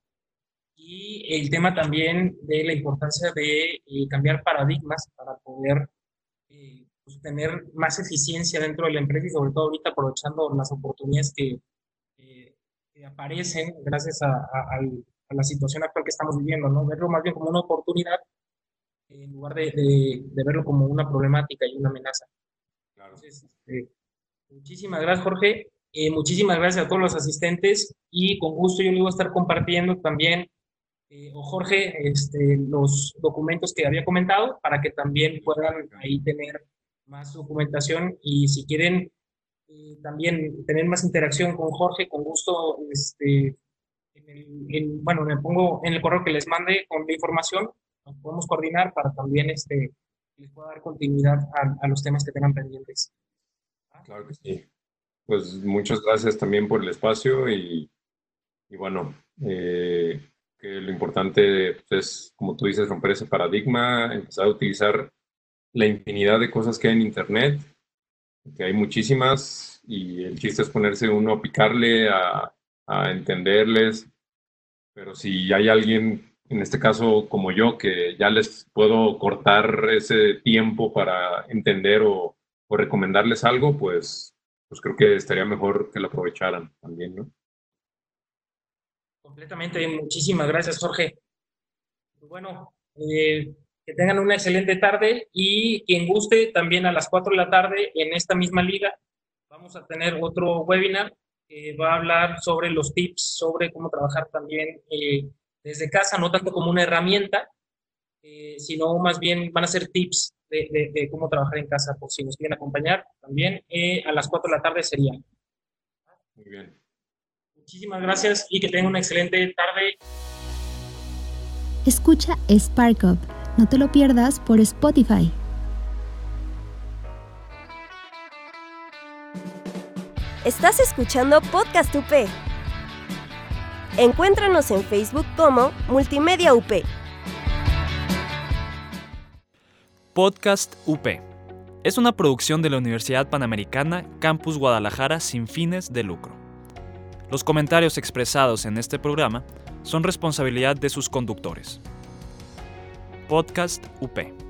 Y el tema también de la importancia de eh, cambiar paradigmas para poder eh, pues, tener más eficiencia dentro de la empresa y sobre todo ahorita aprovechando las oportunidades que que aparecen gracias a, la situación actual que estamos viviendo, ¿no? Verlo más bien como una oportunidad en lugar de, verlo como una problemática y una amenaza. Entonces, este, muchísimas gracias, Jorge. Eh, muchísimas gracias a todos los asistentes y con gusto yo le voy a estar compartiendo también, eh, o Jorge, este, los documentos que había comentado para que también puedan ahí tener más documentación y si quieren también tener más interacción con Jorge, con gusto, este, bueno, me pongo en el correo que les mande con la información, nos podemos coordinar para también este, les pueda dar continuidad a, los temas que tengan pendientes. Claro que sí. Pues muchas gracias también por el espacio y, y bueno, eh, que lo importante pues, es, como tú dices, romper ese paradigma, empezar a utilizar la infinidad de cosas que hay en Internet que hay muchísimas y el chiste es ponerse uno a picarle, a, entenderles, pero si hay alguien, en este caso como yo, que ya les puedo cortar ese tiempo para entender o, recomendarles algo, pues, pues creo que estaría mejor que lo aprovecharan también, ¿no? Completamente, muchísimas gracias, Jorge. Bueno, eh, que tengan una excelente tarde y quien guste, también a las 4 de la tarde en esta misma liga vamos a tener otro webinar que va a hablar sobre los tips, sobre cómo trabajar también eh, desde casa, no tanto como una herramienta, eh, sino más bien van a ser tips de, cómo trabajar en casa, por si nos quieren acompañar también. Eh, a las 4 de la tarde sería. Muy bien. Muchísimas gracias y que tengan una excelente tarde. Escucha Spark Up no te lo pierdas por Spotify. Estás escuchando Podcast UP. Encuéntranos en Facebook como Multimedia UP. Podcast UP. Es una producción de la Universidad Panamericana Campus Guadalajara sin fines de lucro. Los comentarios expresados en este programa son responsabilidad de sus conductores. Podcast UP.